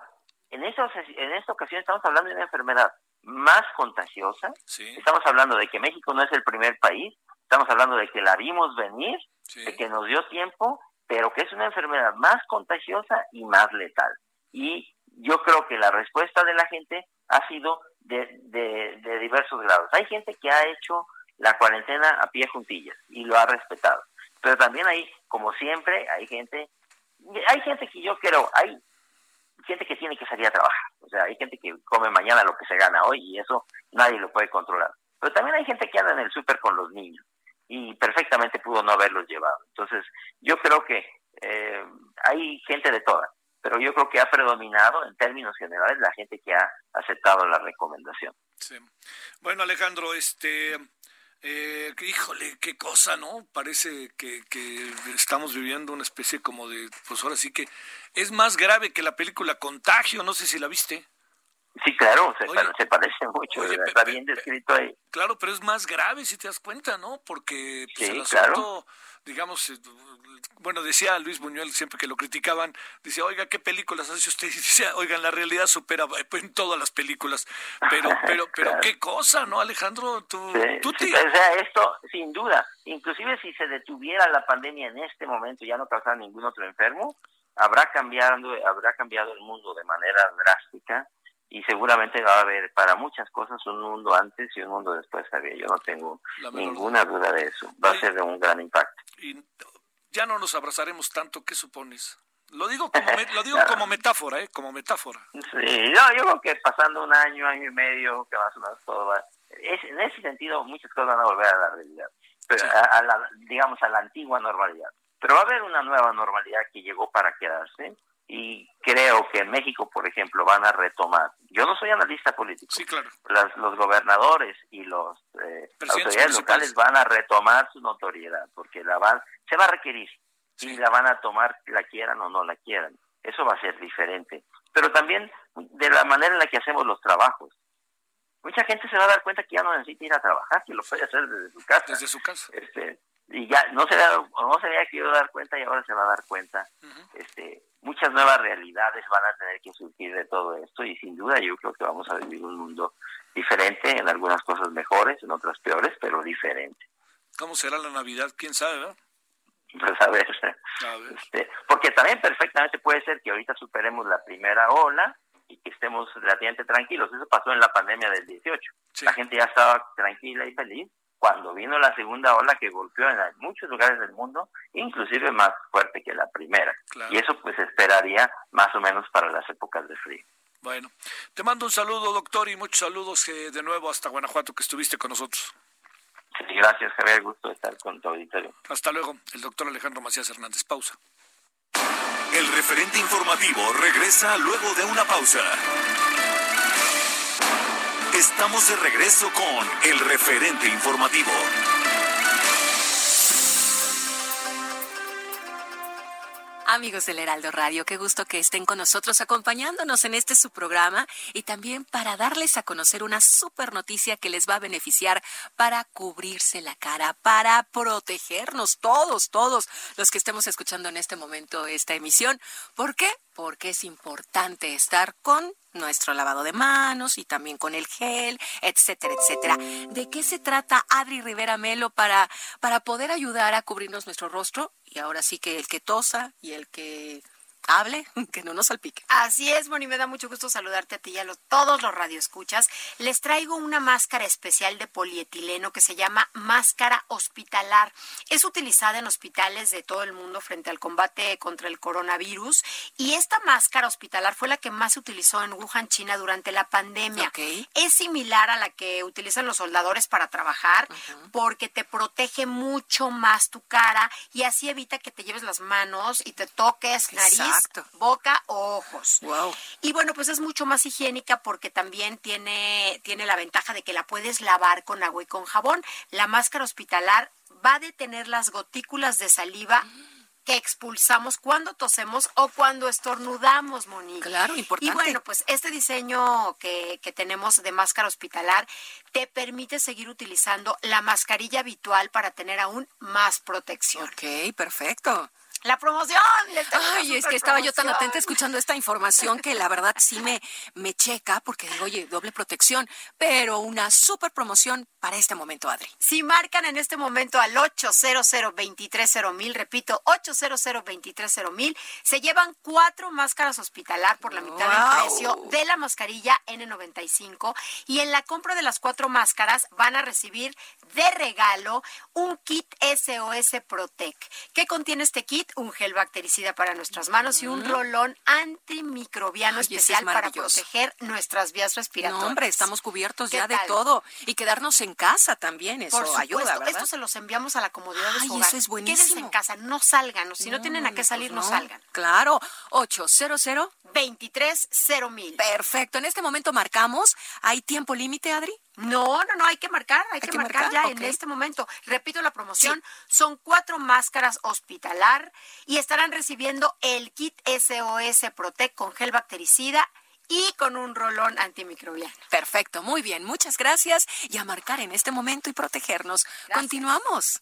en, en esta ocasión estamos hablando de una enfermedad más contagiosa. Estamos hablando de que México no es el primer país. Estamos hablando de que la vimos venir, de que nos dio tiempo, pero que es una enfermedad más contagiosa y más letal. Y yo creo que la respuesta de la gente ha sido de, de diversos grados. Hay gente que ha hecho la cuarentena a pie juntillas y lo ha respetado. Pero también hay, como siempre, hay gente, hay gente que yo creo, hay gente que tiene que salir a trabajar. O sea, hay gente que come mañana lo que se gana hoy y eso nadie lo puede controlar. Pero también hay gente que anda en el súper con los niños y perfectamente pudo no haberlos llevado. Entonces, yo creo que eh, hay gente de todas, pero yo creo que ha predominado en términos generales la gente que ha aceptado la recomendación. Sí. Bueno, Alejandro, este eh, híjole, qué cosa, ¿no? Parece que, que, estamos viviendo una especie como de, pues ahora sí que es más grave que la película Contagio, no sé si la viste. Sí, claro, se, parece mucho, está bien descrito ahí. Claro, pero es más grave si te das cuenta, ¿no? Porque pues, el asunto, digamos, eh, bueno, decía Luis Buñuel siempre que lo criticaban, decía, oiga, ¿qué películas hace usted? [LAUGHS] Y decía, oigan, la realidad supera eh, en todas las películas. Pero, [LAUGHS] pero, pero qué cosa, ¿no, Alejandro? Tú, tú te... O sea, esto, sin duda, inclusive si se detuviera la pandemia en este momento, ya no causara ningún otro enfermo, habrá cambiado, habrá cambiado el mundo de manera drástica y seguramente va a haber para muchas cosas un mundo antes y un mundo después, Javier. Yo no tengo ninguna duda de eso. Va a ser de un gran impacto. Y ya no nos abrazaremos tanto, ¿qué supones? Lo digo [LAUGHS] como, lo digo como metáfora, ¿eh? Como metáfora. Sí, yo creo que pasando un año, año y medio, que más o menos todo va... Es, en ese sentido, muchas cosas van a volver a la realidad, pero a, la, digamos, a la antigua normalidad. Pero va a haber una nueva normalidad que llegó para quedarse y creo que en México, por ejemplo, van a retomar. Yo no soy analista político. Sí, claro. los gobernadores y los eh, autoridades locales van a retomar su notoriedad porque la van, se va a requerir y la van a tomar, la quieran o no la quieran. Eso va a ser diferente. Pero también de la manera en la que hacemos los trabajos. Mucha gente se va a dar cuenta que ya no necesita ir a trabajar, que lo puede hacer desde su casa. Desde su casa. Este, y ya no se, no se había querido dar cuenta y ahora se va a dar cuenta. este Muchas nuevas realidades van a tener que surgir de todo esto y sin duda yo creo que vamos a vivir un mundo diferente, en algunas cosas mejores, en otras peores, pero diferente. ¿Cómo será la Navidad? ¿Quién sabe, no? Pues a ver. Este, porque también perfectamente puede ser que ahorita superemos la primera ola y que estemos relativamente tranquilos. Eso pasó en la pandemia del 18. La gente ya estaba tranquila y feliz cuando vino la segunda ola que golpeó en muchos lugares del mundo, inclusive más fuerte que la primera. Y eso pues esperaría más o menos para las épocas de frío. Bueno, te mando un saludo, doctor, y muchos saludos eh, de nuevo hasta Guanajuato que estuviste con nosotros. Sí, gracias, Javier. Gusto estar con tu auditorio. Hasta luego. El doctor Alejandro Macías Hernández. Pausa. El referente informativo regresa luego de una pausa. Estamos de regreso con el referente informativo. Amigos del Heraldo Radio, qué gusto que estén con nosotros acompañándonos en este su programa y también para darles a conocer una super noticia que les va a beneficiar para cubrirse la cara, para protegernos todos, todos los que estemos escuchando en este momento esta emisión. ¿Por qué? Porque es importante estar con nuestro lavado de manos y también con el gel, etcétera, etcétera. ¿De qué se trata Adri Rivera Melo para, para poder ayudar a cubrirnos nuestro rostro? Y ahora sí que el que tosa y el que hable, [LAUGHS] que no nos salpique. Así es, Moni, me da mucho gusto saludarte a ti y a todos los radioescuchas. Les traigo una máscara especial de polietileno que se llama máscara hospitalar. Es utilizada en hospitales de todo el mundo frente al combate contra el coronavirus y esta máscara hospitalar fue la que más se utilizó en Wuhan, China durante la pandemia. Es similar a la que utilizan los soldadores para trabajar porque te protege mucho más tu cara y así evita que te lleves las manos y te toques nariz boca o ojos. Y bueno, pues es mucho más higiénica porque también tiene, tiene la ventaja de que la puedes lavar con agua y con jabón. La máscara hospitalar va a detener las gotículas de saliva. que expulsamos cuando tosemos o cuando estornudamos, Monique. Claro, importante. Y bueno, pues este diseño que, que, tenemos de máscara hospitalar te permite seguir utilizando la mascarilla habitual para tener aún más protección. Ok, perfecto. La promoción. Ay, es que estaba yo tan atenta escuchando esta información que la verdad sí me, me checa porque digo, oye, doble protección, pero una super promoción para este momento, Adri. Si marcan en este momento al 800 mil, repito, 800 mil, se llevan cuatro máscaras hospitalar por la mitad del precio de la mascarilla N95 y en la compra de las cuatro máscaras van a recibir de regalo un kit SOS Protec. ¿Qué contiene este kit? Un gel bactericida para nuestras manos y un rolón antimicrobiano especial para proteger nuestras vías respiratorias. No, hombre, estamos cubiertos ya de todo. Y quedarnos en casa también, eso ayuda, ¿verdad? Esto se los enviamos a la comodidad de su hogar. eso es buenísimo. Quédense en casa, no salgan. Si no, tienen a qué pues salir, no. salgan. Claro, 800 mil. Perfecto. En este momento marcamos. ¿Hay tiempo límite, Adri? No, no, no, hay que marcar, hay, que, marcar, ya en este momento. Repito la promoción, son cuatro máscaras hospitalar y estarán recibiendo el kit SOS Protect con gel bactericida y con un rolón antimicrobiano. Perfecto, muy bien, muchas gracias y a marcar en este momento y protegernos. Continuamos.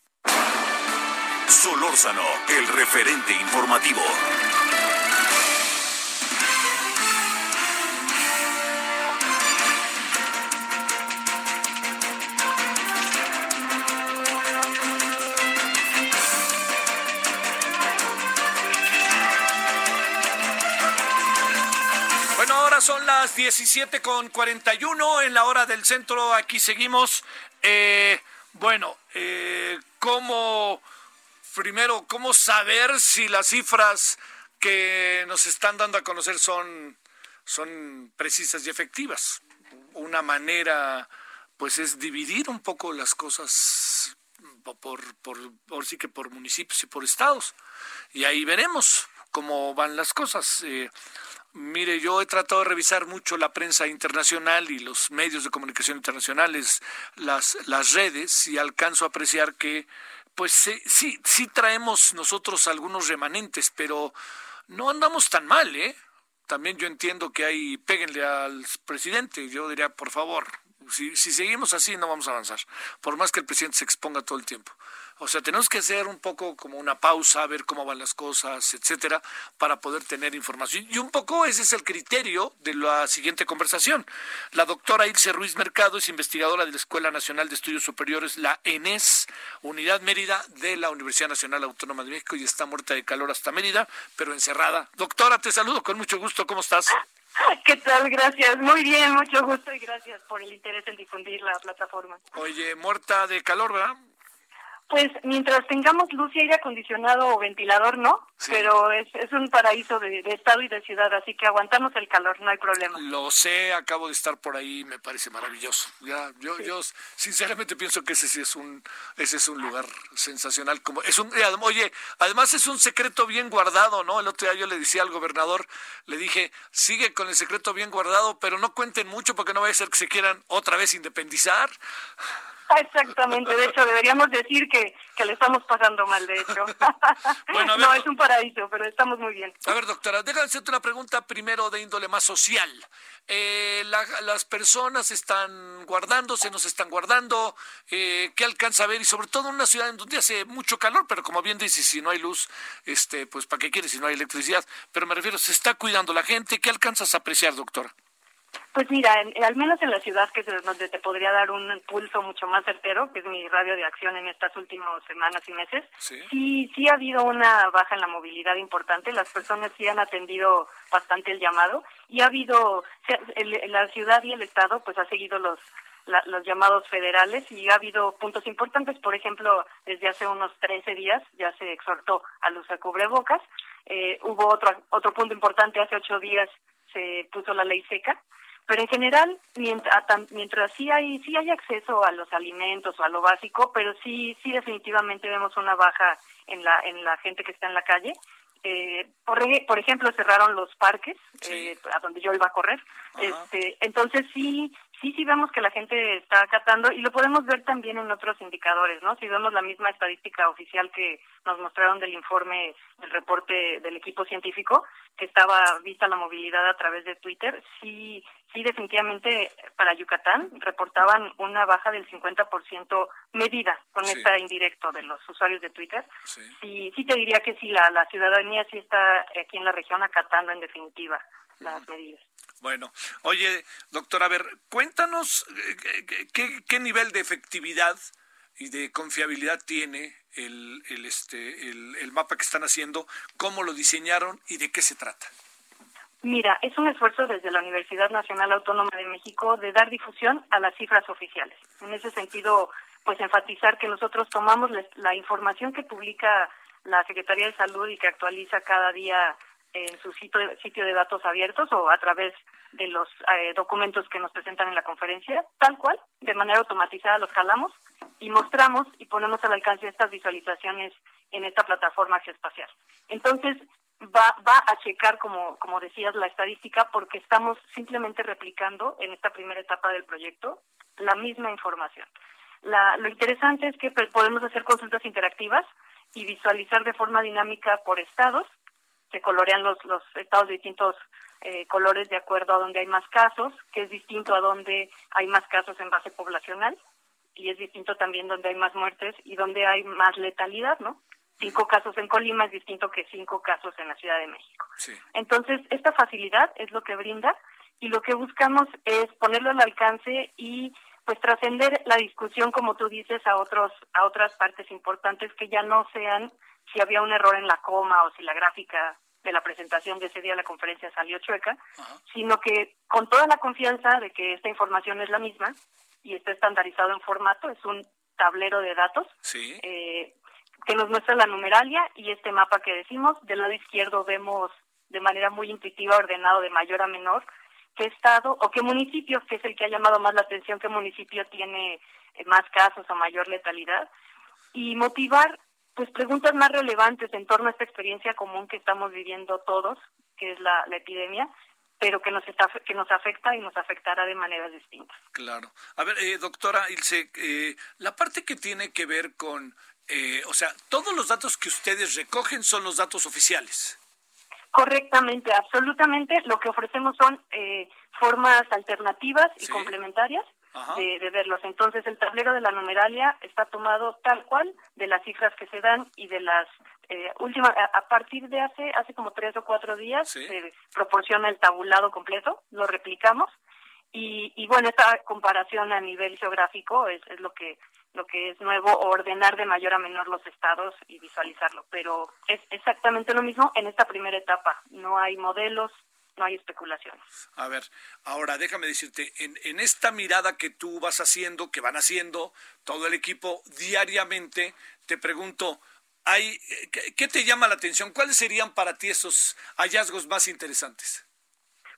Solórzano, el referente informativo. Son las 17 con 41 en la hora del centro. Aquí seguimos. Eh, bueno, eh, ¿cómo, primero, cómo saber si las cifras que nos están dando a conocer son, son precisas y efectivas? Una manera, pues, es dividir un poco las cosas por, por, sí que por municipios y por estados. Y ahí veremos cómo van las cosas. Eh, Mire, yo he tratado de revisar mucho la prensa internacional y los medios de comunicación internacionales, las, las redes, y alcanzo a apreciar que, pues sí, sí traemos nosotros algunos remanentes, pero no andamos tan mal, ¿eh? También yo entiendo que hay, péguenle al presidente, yo diría, por favor, si, si seguimos así no vamos a avanzar, por más que el presidente se exponga todo el tiempo. O sea, tenemos que hacer un poco como una pausa, ver cómo van las cosas, etcétera, para poder tener información. Y un poco ese es el criterio de la siguiente conversación. La doctora Ilse Ruiz Mercado es investigadora de la Escuela Nacional de Estudios Superiores, la ENES, Unidad Mérida de la Universidad Nacional Autónoma de México, y está muerta de calor hasta Mérida, pero encerrada. Doctora, te saludo con mucho gusto. ¿Cómo estás? ¿Qué tal? Gracias. Muy bien, mucho gusto y gracias por el interés en difundir la plataforma. Oye, muerta de calor, ¿verdad? Pues mientras tengamos luz y aire acondicionado o ventilador, no, pero es, es un paraíso de, estado y de ciudad, así que aguantamos el calor, no hay problema. Lo sé, acabo de estar por ahí, me parece maravilloso. Ya, yo, yo sinceramente pienso que ese sí es un, ese es un lugar sensacional. Como es un, oye, además es un secreto bien guardado, ¿no? El otro día yo le decía al gobernador, le dije, sigue con el secreto bien guardado, pero no cuenten mucho porque no vaya a ser que se quieran otra vez independizar. [LAUGHS] Exactamente, de hecho deberíamos decir que, que le estamos pasando mal, de hecho. [LAUGHS] Bueno, no, es un paraíso, pero estamos muy bien. A ver, doctora, déjame hacerte una pregunta primero de índole más social. Eh, las personas están guardándose, nos están guardando, eh, ¿qué alcanza a ver? Y sobre todo en una ciudad en donde hace mucho calor, pero como bien dices, si no hay luz, este, pues ¿para qué quieres si no hay electricidad? Pero me refiero, se está cuidando la gente, ¿qué alcanzas a apreciar, doctora? Pues mira, al menos en la ciudad que es donde te podría dar un pulso mucho más certero, que es mi radio de acción en estas últimas semanas y meses, sí, sí, ha habido una baja en la movilidad importante, las personas sí han atendido bastante el llamado. Y ha habido, la ciudad y el Estado pues ha seguido los los llamados federales y ha habido puntos importantes, por ejemplo, desde hace unos 13 días ya se exhortó al uso de cubrebocas, eh, hubo otro, otro punto importante, hace ocho días se puso la ley seca, pero en general, mientras, mientras sí hay sí hay acceso a los alimentos o a lo básico, pero sí sí definitivamente vemos una baja en la en la gente que está en la calle. Eh, por, por ejemplo, cerraron los parques eh, a donde yo iba a correr. Este, entonces sí sí sí vemos que la gente está acatando y lo podemos ver también en otros indicadores, ¿no? Si vemos la misma estadística oficial que nos mostraron del informe, del reporte del equipo científico, que estaba vista la movilidad a través de Twitter, sí sí definitivamente para Yucatán reportaban una baja del 50% medida con esta indirecto de los usuarios de Twitter. Sí. sí, te diría que sí, la, la ciudadanía sí está aquí en la región acatando en definitiva las medidas. Bueno, oye, doctor, a ver, cuéntanos eh, qué, qué, nivel de efectividad y de confiabilidad tiene el, el, este, el, el mapa que están haciendo, cómo lo diseñaron y de qué se trata. Mira, es un esfuerzo desde la Universidad Nacional Autónoma de México de dar difusión a las cifras oficiales. En ese sentido, pues enfatizar que nosotros tomamos la información que publica la Secretaría de Salud y que actualiza cada día en su sitio de, sitio de datos abiertos o a través de los eh, documentos que nos presentan en la conferencia, tal cual, de manera automatizada los jalamos y mostramos y ponemos al alcance estas visualizaciones en esta plataforma geoespacial. Entonces, va, va a checar, como, como decías, la estadística porque estamos simplemente replicando en esta primera etapa del proyecto la misma información. La, lo interesante es que podemos hacer consultas interactivas y visualizar de forma dinámica por estados. Se colorean los, los estados de distintos eh, colores de acuerdo a donde hay más casos, que es distinto a donde hay más casos en base poblacional y es distinto también donde hay más muertes y donde hay más letalidad, ¿no? Cinco casos en Colima es distinto que cinco casos en la Ciudad de México. Entonces, esta facilidad es lo que brinda y lo que buscamos es ponerlo al alcance y pues trascender la discusión como tú dices a otros a otras partes importantes que ya no sean si había un error en la coma o si la gráfica de la presentación de ese día de la conferencia salió chueca, sino que con toda la confianza de que esta información es la misma y está estandarizado en formato, es un tablero de datos, sí. eh, que nos muestra la numeralia y este mapa que decimos. Del lado izquierdo vemos de manera muy intuitiva, ordenado de mayor a menor, qué estado o qué municipio, que es el que ha llamado más la atención, qué municipio tiene eh, más casos o mayor letalidad, y motivar pues preguntas más relevantes en torno a esta experiencia común que estamos viviendo todos, que es la, epidemia, pero que nos está que nos afecta y nos afectará de maneras distintas. Claro. A ver, eh, doctora Ilse, eh, la parte que tiene que ver con eh, o sea, todos los datos que ustedes recogen son los datos oficiales. Correctamente, absolutamente. Lo que ofrecemos son eh, formas alternativas y complementarias de, verlos. Entonces, el tablero de la numeralia está tomado tal cual de las cifras que se dan y de las eh, últimas. A, partir de hace hace como tres o cuatro días se proporciona el tabulado completo, lo replicamos y, y bueno, esta comparación a nivel geográfico es, es lo que lo que es nuevo, ordenar de mayor a menor los estados y visualizarlo. Pero es exactamente lo mismo en esta primera etapa. No hay modelos, no hay especulaciones. A ver, ahora déjame decirte, en, en esta mirada que tú vas haciendo, que van haciendo todo el equipo diariamente, te pregunto, hay, ¿qué te llama la atención? ¿Cuáles serían para ti esos hallazgos más interesantes?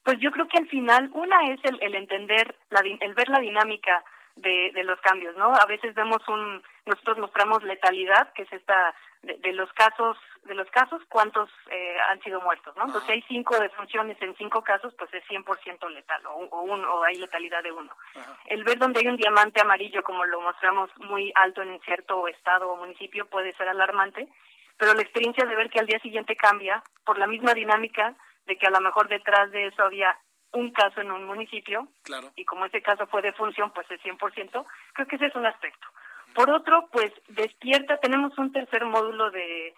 Pues yo creo que al final, una es el, el entender, la, el ver la dinámica de, de los cambios, ¿no? A veces vemos un nosotros mostramos letalidad, que es esta de, los casos de los casos cuántos eh, han sido muertos, ¿no? Entonces si hay cinco defunciones en cinco casos, pues es 100% letal o, o, uno, o hay letalidad de uno. El ver donde hay un diamante amarillo, como lo mostramos muy alto en cierto estado o municipio, puede ser alarmante, pero la experiencia de ver que al día siguiente cambia por la misma dinámica de que a lo mejor detrás de eso había un caso en un municipio y como ese caso fue de función, pues es 100%, creo que ese es un aspecto. Por otro, pues despierta, tenemos un tercer módulo de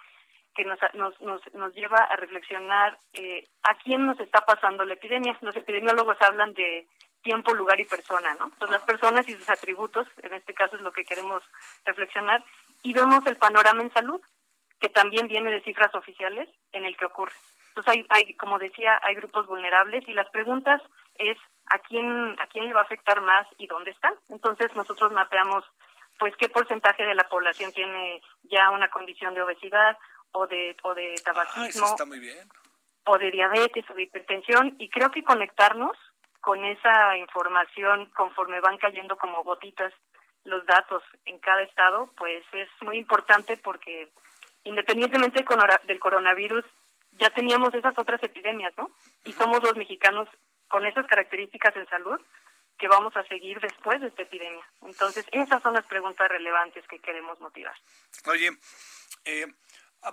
que nos, nos, nos, nos lleva a reflexionar eh, a quién nos está pasando la epidemia. Los epidemiólogos hablan de tiempo, lugar y persona, ¿no? Entonces las personas y sus atributos, en este caso es lo que queremos reflexionar, y vemos el panorama en salud, que también viene de cifras oficiales en el que ocurre. Entonces hay, hay como decía, hay grupos vulnerables y las preguntas es a quién a quién le va a afectar más y dónde están. Entonces nosotros mapeamos pues qué porcentaje de la población tiene ya una condición de obesidad o de o de ah, tabaquismo o de diabetes o de hipertensión y creo que conectarnos con esa información conforme van cayendo como gotitas los datos en cada estado, pues es muy importante porque independientemente del coronavirus, ya teníamos esas otras epidemias, ¿no? Y somos los mexicanos con esas características en salud que vamos a seguir después de esta epidemia. Entonces, esas son las preguntas relevantes que queremos motivar. Oye, eh,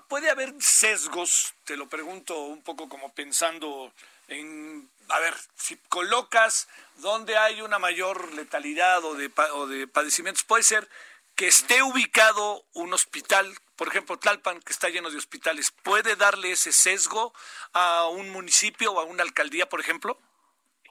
¿puede haber sesgos? Te lo pregunto un poco como pensando en, a ver, si colocas donde hay una mayor letalidad o de, o de padecimientos, puede ser que esté ubicado un hospital, por ejemplo, Tlalpan, que está lleno de hospitales, ¿puede darle ese sesgo a un municipio o a una alcaldía, por ejemplo?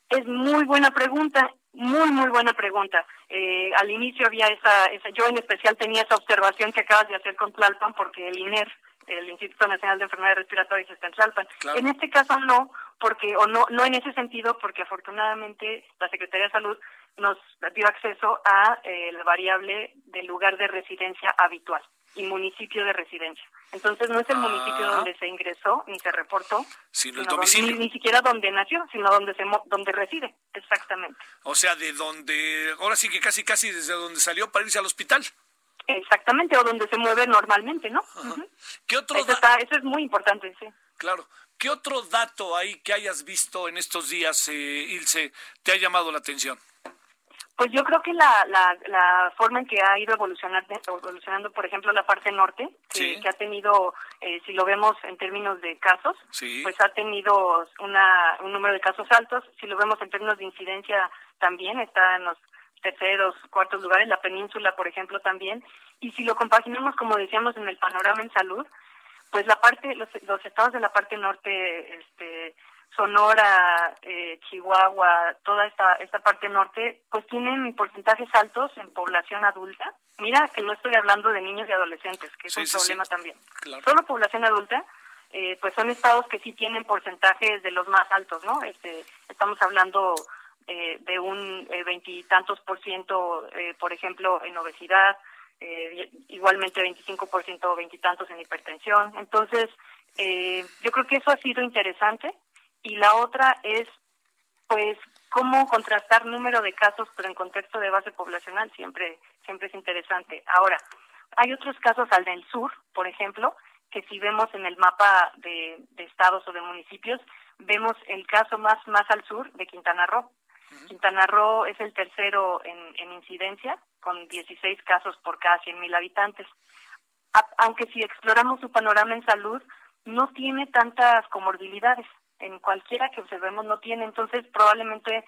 Es muy buena pregunta, muy, muy buena pregunta. Eh, al inicio había esa, esa, yo en especial tenía esa observación que acabas de hacer con Tlalpan, porque el INER, el Instituto Nacional de Enfermedades Respiratorias, está en Tlalpan. En este caso no, porque, o no, no en ese sentido, porque afortunadamente la Secretaría de Salud nos dio acceso a eh, la variable del lugar de residencia habitual y municipio de residencia. Entonces no es el municipio ah. donde se ingresó ni se reportó, sino, el domicilio. ni, siquiera donde nació, sino donde se donde reside, exactamente. O sea, de donde ahora sí que casi casi desde donde salió para irse al hospital. Exactamente, o donde se mueve normalmente, ¿no? ¿Qué otro eso, eso es muy importante, sí. Claro. ¿Qué otro dato ahí que hayas visto en estos días, eh, Ilse, te ha llamado la atención? Pues yo creo que la, la, la forma en que ha ido evolucionando, evolucionando por ejemplo, la parte norte, que, ha tenido, eh, si lo vemos en términos de casos, pues ha tenido una, un número de casos altos. Si lo vemos en términos de incidencia, también está en los terceros, cuartos lugares, la península, por ejemplo, también. Y si lo compaginamos, como decíamos, en el panorama en salud, pues la parte, los, los estados de la parte norte, este, Sonora, eh, Chihuahua, toda esta, esta parte norte, pues tienen porcentajes altos en población adulta. Mira que no estoy hablando de niños y adolescentes, que es un problema también. Solo población adulta, eh, pues son estados que sí tienen porcentajes de los más altos, ¿no? Este, estamos hablando eh, de un veintitantos por ciento, por ejemplo, en obesidad, igualmente 25 por ciento, veintitantos en hipertensión. Entonces, yo creo que eso ha sido interesante y la otra es, pues, cómo contrastar número de casos, pero en contexto de base poblacional siempre, siempre es interesante. Ahora, hay otros casos al del sur, por ejemplo, que si vemos en el mapa de, estados o de municipios, vemos el caso más, más al sur de Quintana Roo. Quintana Roo es el tercero en, en incidencia, con 16 casos por cada 100.000 habitantes. aunque si exploramos su panorama en salud, no tiene tantas comorbilidades en cualquiera que observemos no tiene, entonces probablemente,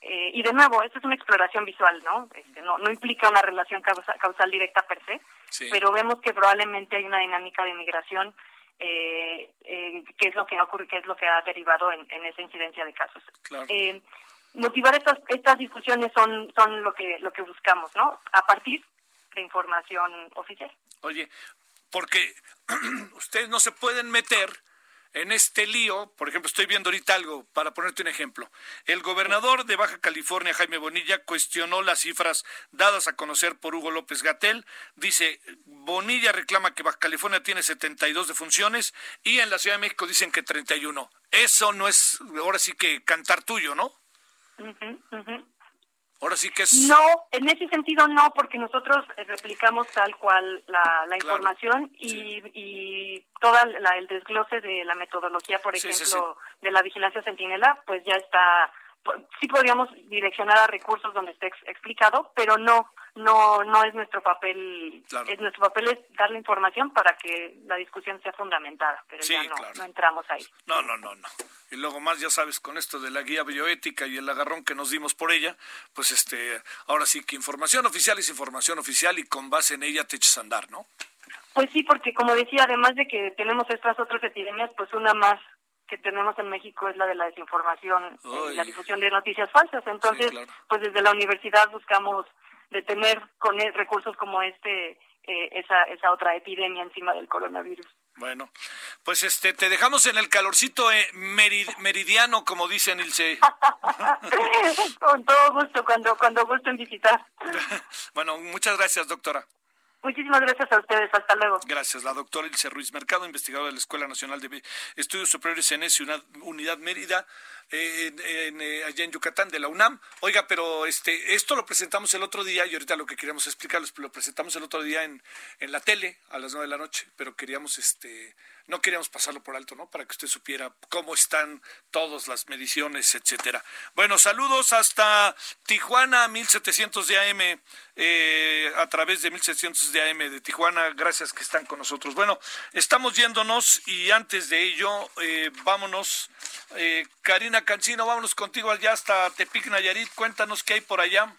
eh, y de nuevo, esto es una exploración visual, ¿no? Este, no, no implica una relación causal, directa per se, pero vemos que probablemente hay una dinámica de migración eh, eh, que es lo que ha ocurrido, que es lo que ha derivado en, esa incidencia de casos. Eh, motivar estas estas discusiones son son lo que lo que buscamos, ¿no? A partir de información oficial. Oye, porque [CLEARS THROAT] ustedes no se pueden meter en este lío, por ejemplo, estoy viendo ahorita algo, para ponerte un ejemplo. El gobernador de Baja California, Jaime Bonilla, cuestionó las cifras dadas a conocer por Hugo López Gatel. Dice, Bonilla reclama que Baja California tiene 72 defunciones y en la Ciudad de México dicen que 31. Eso no es, ahora sí que cantar tuyo, ¿no? Ahora sí que es... No, en ese sentido no, porque nosotros eh, replicamos tal cual la, la información y, y todo el desglose de la metodología, por ejemplo, de la vigilancia centinela, pues ya está sí podríamos direccionar a recursos donde esté explicado, pero no, no, no es nuestro papel. Es nuestro papel es darle información para que la discusión sea fundamentada, pero ya no, no entramos ahí. No, no, no, no. Y luego más, ya sabes, con esto de la guía bioética y el agarrón que nos dimos por ella, pues este, ahora sí que información oficial es información oficial y con base en ella te echas a andar, ¿no? Pues sí, porque como decía, además de que tenemos estas otras epidemias, pues una más que tenemos en México es la de la desinformación y la difusión de noticias falsas. Entonces, pues desde la universidad buscamos detener con e, recursos como este eh, esa esa otra epidemia encima del coronavirus. Bueno, pues este te dejamos en el calorcito eh, meridiano, como dice Nilce. [LAUGHS] con todo gusto, cuando cuando gusten visitar. [LAUGHS] bueno, muchas gracias, doctora. Muchísimas gracias a ustedes. Hasta luego. Gracias. La doctora Ilse Ruiz Mercado, investigadora de la Escuela Nacional de Estudios Superiores en ese Unidad Mérida, eh, en, eh, allá en Yucatán, de la UNAM. Oiga, pero este, esto lo presentamos el otro día y ahorita lo que queríamos explicarles, lo presentamos el otro día en, en la tele a las nueve de la noche, pero queríamos este no queríamos pasarlo por alto, ¿no? Para que usted supiera cómo están todas las mediciones, etcétera. Bueno, saludos hasta Tijuana, 1700 de AM, eh, a través de 1700 de AM de Tijuana. Gracias que están con nosotros. Bueno, estamos yéndonos y antes de ello, eh, vámonos. Eh, Cancino, vámonos contigo allá hasta Tepic Nayarit. Cuéntanos qué hay por allá.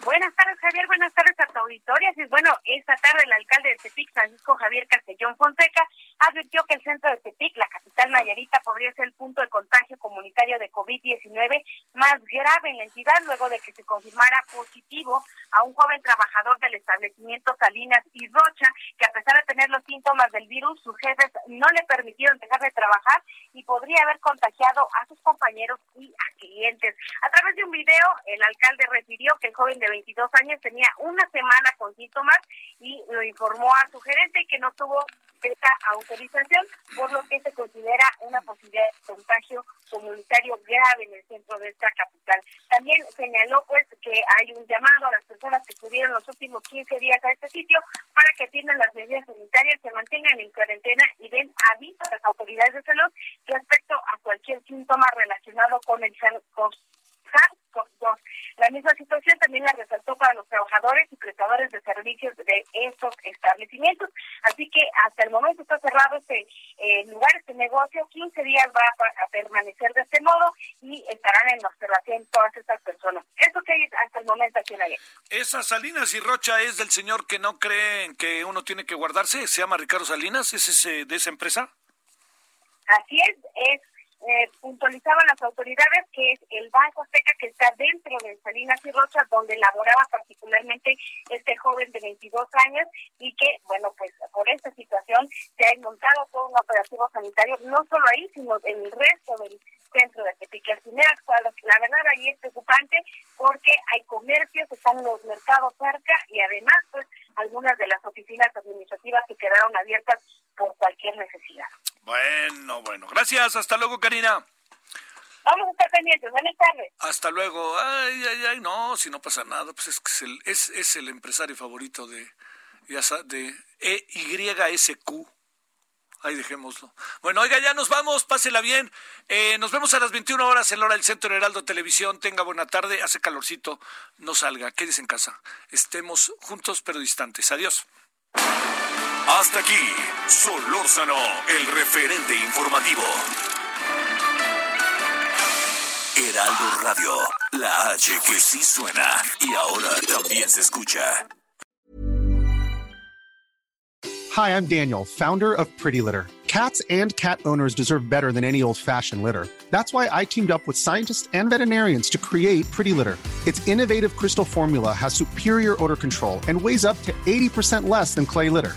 Buenas tardes, Javier. Buenas tardes a tu auditoria. Bueno, esta tarde el alcalde de Tepic, Francisco Javier Castellón Fonseca, advirtió que el centro de Tepic, la capital nayarita, podría ser el punto de contagio comunitario de COVID-19 más grave en la entidad luego de que se confirmara positivo a un joven trabajador del establecimiento Salinas y Rocha, que a pesar de tener los síntomas del virus, sus jefes no le permitieron dejar de trabajar y podría haber contagiado a sus compañeros y a clientes. A través de un video, el alcalde refirió que el joven de 22 años tenía una semana con síntomas y lo informó a su gerente que no tuvo autorización, por lo que se considera una posibilidad de contagio comunitario grave en el centro de esta capital. También señaló pues que hay un llamado a las personas que estuvieron los últimos 15 días a este sitio para que atiendan las medidas sanitarias, se mantengan en cuarentena y den aviso a las autoridades de salud respecto a cualquier síntoma relacionado con el SARS-CoV-2. La misma situación también la resaltó para los trabajadores y prestadores de servicios de estos establecimientos. Así que hasta el momento está cerrado este eh, lugar, este negocio. 15 días va a, permanecer de este modo y estarán en observación todas estas personas. Eso que hay hasta el momento aquí en la Esas Salinas y Rocha es del señor que no cree que uno tiene que guardarse. ¿Se llama Ricardo Salinas? ¿Es ese, de esa empresa? Así es, es eh, puntualizaban las autoridades que es el Banco Azteca que está dentro de Salinas y Rochas, donde laboraba particularmente este joven de 22 años y que, bueno, pues por esta situación se ha montado todo un operativo sanitario, no solo ahí, sino en el resto del centro de Tepic. La verdad ahí es preocupante porque hay comercios, están los mercados cerca y además, pues, algunas de las oficinas administrativas que quedaron abiertas por cualquier necesidad. Bueno, bueno. Gracias. Hasta luego, Karina. Vamos a estar pendientes. Buenas tardes. Hasta luego. Ay, ay, ay. No, si no pasa nada. Pues es que es el, es, es el empresario favorito de, de EYSQ. Ahí dejémoslo. Bueno, oiga, ya nos vamos, pásela bien. Eh, nos vemos a las 21 horas en la hora del Centro Heraldo Televisión. Tenga buena tarde, hace calorcito, no salga, quédese en casa. Estemos juntos pero distantes. Adiós. Hasta aquí, Solórzano, el referente informativo. Heraldo Radio, la H que sí suena y ahora también se escucha. Hi, I'm Daniel, founder of Pretty Litter. Cats and cat owners deserve better than any old-fashioned litter. That's why I teamed up with scientists and veterinarians to create Pretty Litter. Its innovative crystal formula has superior odor control and weighs up to 80% less than clay litter.